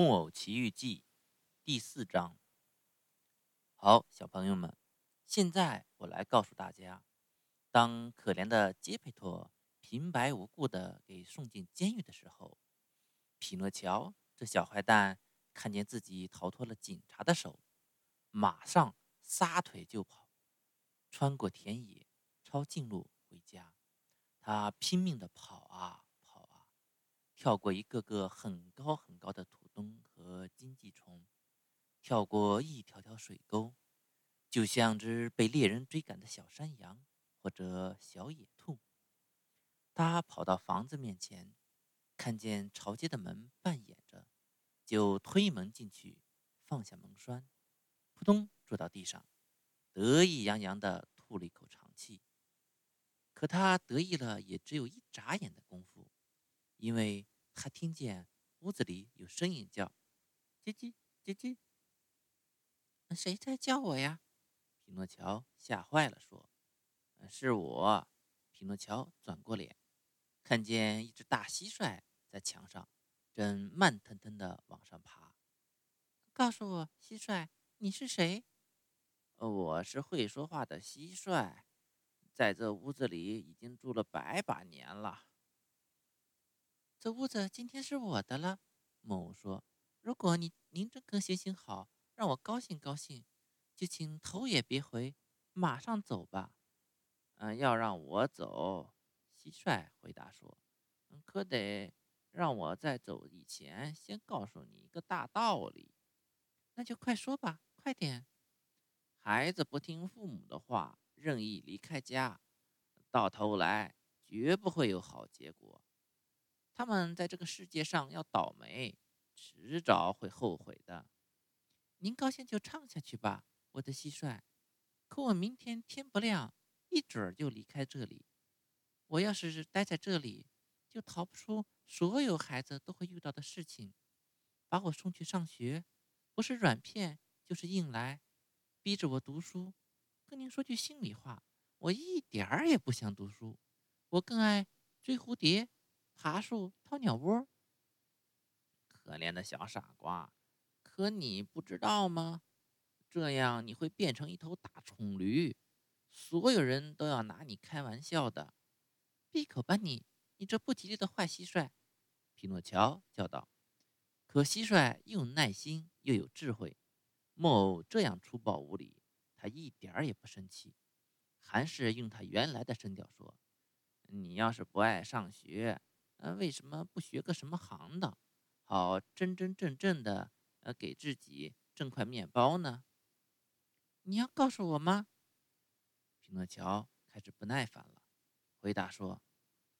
木偶奇遇记第四章。好，小朋友们，现在我来告诉大家：当可怜的杰佩托平白无故的给送进监狱的时候，匹诺乔这小坏蛋看见自己逃脱了警察的手，马上撒腿就跑，穿过田野，抄近路回家。他拼命的跑啊跑啊！跳过一个个很高很高的土和荆棘虫，跳过一条条水沟，就像只被猎人追赶的小山羊或者小野兔。他跑到房子面前，看见朝街的门半掩着，就推门进去，放下门栓，扑通坐到地上，得意洋洋地吐了一口长气。可他得意了，也只有一眨眼的功夫，因为。他听见屋子里有声音叫：“叽叽叽叽。”谁在叫我呀？匹诺乔吓坏了，说：“是我。”匹诺乔转过脸，看见一只大蟋蟀在墙上，正慢腾腾地往上爬。告诉我，蟋蟀，你是谁？我是会说话的蟋蟀，在这屋子里已经住了百把年了。这屋子今天是我的了，木偶说：“如果你您真肯行行好，让我高兴高兴，就请头也别回，马上走吧。”嗯，要让我走，蟋蟀回答说：“嗯，可得让我在走以前先告诉你一个大道理。”那就快说吧，快点。孩子不听父母的话，任意离开家，到头来绝不会有好结果。他们在这个世界上要倒霉，迟早会后悔的。您高兴就唱下去吧，我的蟋蟀。可我明天天不亮，一准儿就离开这里。我要是待在这里，就逃不出所有孩子都会遇到的事情。把我送去上学，不是软骗就是硬来，逼着我读书。跟您说句心里话，我一点儿也不想读书，我更爱追蝴蝶。爬树掏鸟窝，可怜的小傻瓜！可你不知道吗？这样你会变成一头大蠢驴，所有人都要拿你开玩笑的。闭口吧你！你这不吉利的坏蟋蟀！匹诺乔叫道。可蟋蟀又耐心又有智慧，木偶这样粗暴无礼，他一点儿也不生气，还是用他原来的声调说：“你要是不爱上学。”呃，为什么不学个什么行当，好真真正正的呃给自己挣块面包呢？你要告诉我吗？匹诺乔开始不耐烦了，回答说：“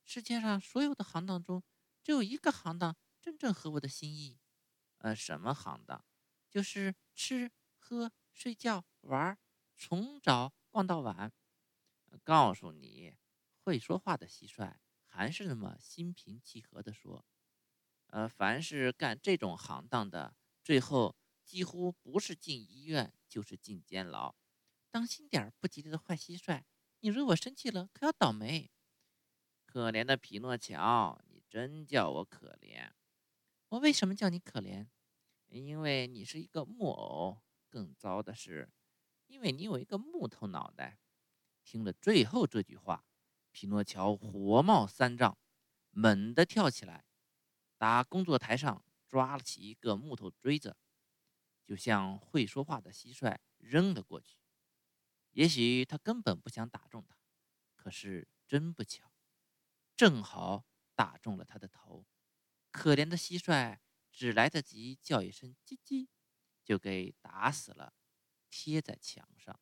世界上所有的行当中，只有一个行当真正合我的心意。呃，什么行当？就是吃喝睡觉玩，从早逛到晚。告诉你，会说话的蟋蟀。”还是那么心平气和地说：“呃，凡是干这种行当的，最后几乎不是进医院，就是进监牢。当心点儿，不吉利的坏蟋蟀！你惹我生气了，可要倒霉。可怜的匹诺乔，你真叫我可怜。我为什么叫你可怜？因为你是一个木偶。更糟的是，因为你有一个木头脑袋。听了最后这句话。”匹诺乔火冒三丈，猛地跳起来，打工作台上抓起一个木头锥子，就向会说话的蟋蟀扔了过去。也许他根本不想打中它，可是真不巧，正好打中了他的头。可怜的蟋蟀只来得及叫一声“叽叽”，就给打死了，贴在墙上。